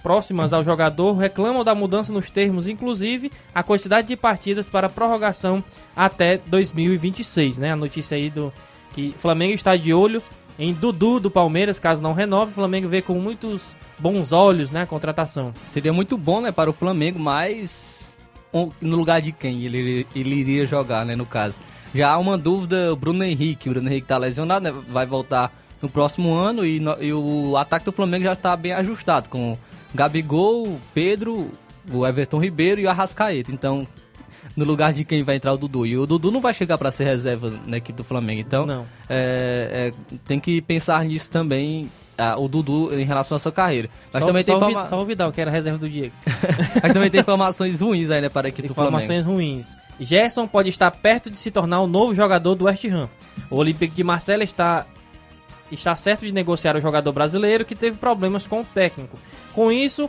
próximas ao jogador reclamam da mudança nos termos, inclusive a quantidade de partidas para prorrogação até 2026. Né? A notícia aí do que Flamengo está de olho em Dudu do Palmeiras, caso não renove, o Flamengo vê com muitos bons olhos né, a contratação. Seria muito bom né, para o Flamengo, mas no lugar de quem ele, ele iria jogar, né, no caso. Já há uma dúvida, o Bruno Henrique, o Bruno Henrique está lesionado, né, vai voltar no próximo ano e, no, e o ataque do Flamengo já está bem ajustado, com Gabigol, Pedro, o Everton Ribeiro e o Arrascaeta. Então, no lugar de quem vai entrar o Dudu. E o Dudu não vai chegar para ser reserva na equipe do Flamengo. Então, é, é, tem que pensar nisso também ah, o Dudu em relação à sua carreira. Mas só, também tem só, o informa... Só o Vidal, que era reserva do Diego. Mas também tem informações ruins aí, né, para a equipe do Flamengo. Informações ruins. Gerson pode estar perto de se tornar o novo jogador do West Ham. O Olympique de Marseille está, está certo de negociar o jogador brasileiro que teve problemas com o técnico. Com isso,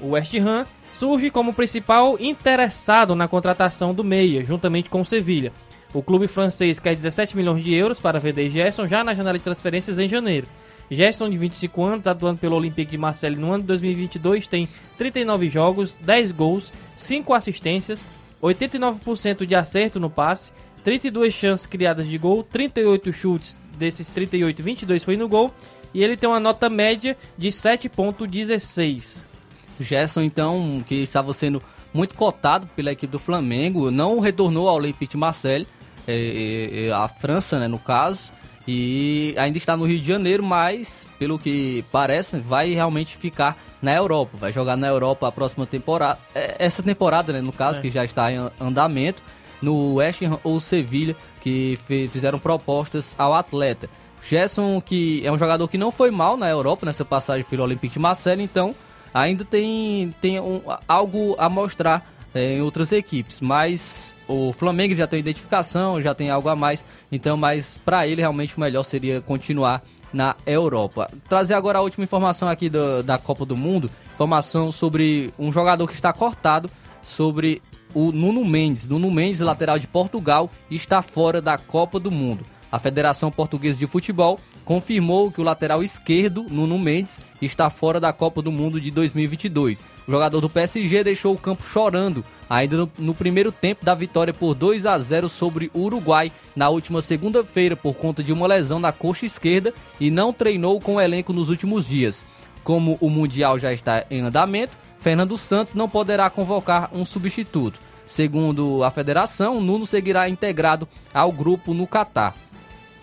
o West Ham surge como principal interessado na contratação do meia, juntamente com o Sevilha. O clube francês quer 17 milhões de euros para vender Gerson já na janela de transferências em janeiro. Gerson, de 25 anos, atuando pelo Olympique de Marseille no ano de 2022, tem 39 jogos, 10 gols, 5 assistências, 89% de acerto no passe, 32 chances criadas de gol, 38 chutes, desses 38, 22 foi no gol, e ele tem uma nota média de 7.16. Gerson, então, que estava sendo muito cotado pela equipe do Flamengo, não retornou ao Olympique de Marseille, é, é, a França, né, no caso, e ainda está no Rio de Janeiro, mas, pelo que parece, vai realmente ficar na Europa, vai jogar na Europa a próxima temporada, é, essa temporada, né, no caso, É. que já está em andamento, no West Ham ou Sevilha, que fizeram propostas ao atleta. Gerson, que é um jogador que não foi mal na Europa nessa passagem pelo Olympique de Marseille, então ainda tem, tem um- algo a mostrar é, em outras equipes, mas o Flamengo já tem identificação, já tem algo a mais, então, mas para ele realmente o melhor seria continuar na Europa. Trazer agora a última informação aqui da, da Copa do Mundo, informação sobre um jogador que está cortado, sobre o Nuno Mendes. Nuno Mendes, lateral de Portugal, está fora da Copa do Mundo. A Federação Portuguesa de Futebol confirmou que o lateral esquerdo, Nuno Mendes, está fora da Copa do Mundo de 2022. O jogador do PSG deixou o campo chorando, ainda no, no primeiro tempo da vitória por 2 a 0 sobre o Uruguai na última segunda-feira por conta de uma lesão na coxa esquerda e não treinou com o elenco nos últimos dias. Como o Mundial já está em andamento, Fernando Santos não poderá convocar um substituto. Segundo a federação, Nuno seguirá integrado ao grupo no Catar.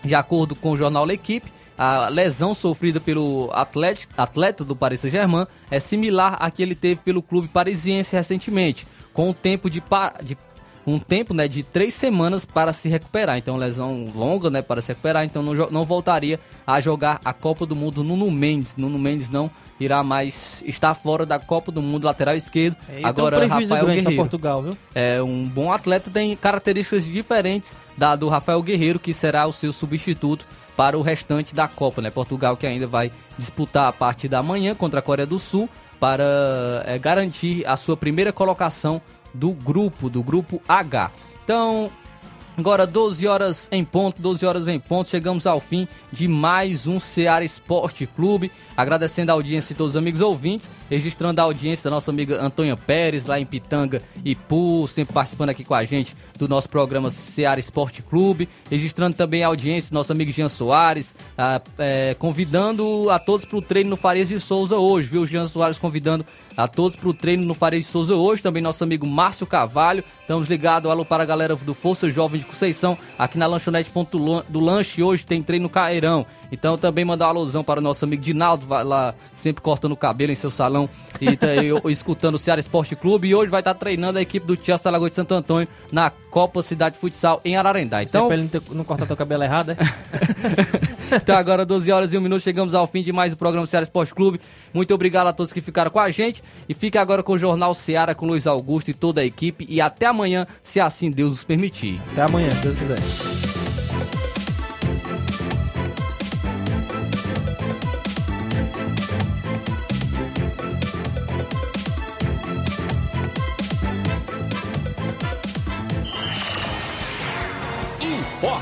De acordo com o jornal L'Equipe, a lesão sofrida pelo atleta, atleta do Paris Saint-Germain é similar à que ele teve pelo clube parisiense recentemente, com um tempo de, de um tempo né, de três semanas para se recuperar. Então, lesão longa né, para se recuperar. Então, não, não voltaria a jogar a Copa do Mundo Nuno Mendes. Nuno Mendes não irá mais estar fora da Copa do Mundo lateral esquerdo. É, e Agora, um Rafael Guerreiro. Portugal, viu? É um bom atleta, tem características diferentes da do Rafael Guerreiro, que será o seu substituto para o restante da Copa, né? Portugal que ainda vai disputar a partir da manhã contra a Coreia do Sul para é, garantir a sua primeira colocação do grupo, do grupo H. Então, Agora 12 horas em ponto, 12 horas em ponto, chegamos ao fim de mais um Ceará Esporte Clube. Agradecendo a audiência de todos os amigos ouvintes, registrando a audiência da nossa amiga Antônia Pérez, lá em Pitanga e Pu, sempre participando aqui com a gente do nosso programa Ceará Esporte Clube. Registrando também a audiência do nosso amigo Jean Soares, ah, é, convidando a todos para o treino no Farias de Souza hoje, viu? Jean Soares convidando a todos para o treino no de Souza hoje. Também nosso amigo Márcio Carvalho. Estamos ligados, alô para a galera do Força Jovem de Conceição, aqui na lanchonete Ponto Lan- do Lanche. Hoje tem treino no Caeirão. Então também mandar uma alusão para o nosso amigo Dinaldo, vai lá sempre cortando o cabelo em seu salão e tá escutando o Ceará Esporte Clube. E hoje vai estar treinando a equipe do Chelsea Alagoas de Santo Antônio na Copa Cidade Futsal em Ararendá. Então, pra ele não, não cortar teu cabelo errado, é? então agora 12 horas e 1 minuto, chegamos ao fim de mais um programa Ceará Esporte Clube. Muito obrigado a todos que ficaram com a gente. E fique agora com o Jornal Ceará com Luiz Augusto e toda a equipe. E até amanhã, se assim Deus nos permitir. Até amanhã, se Deus quiser.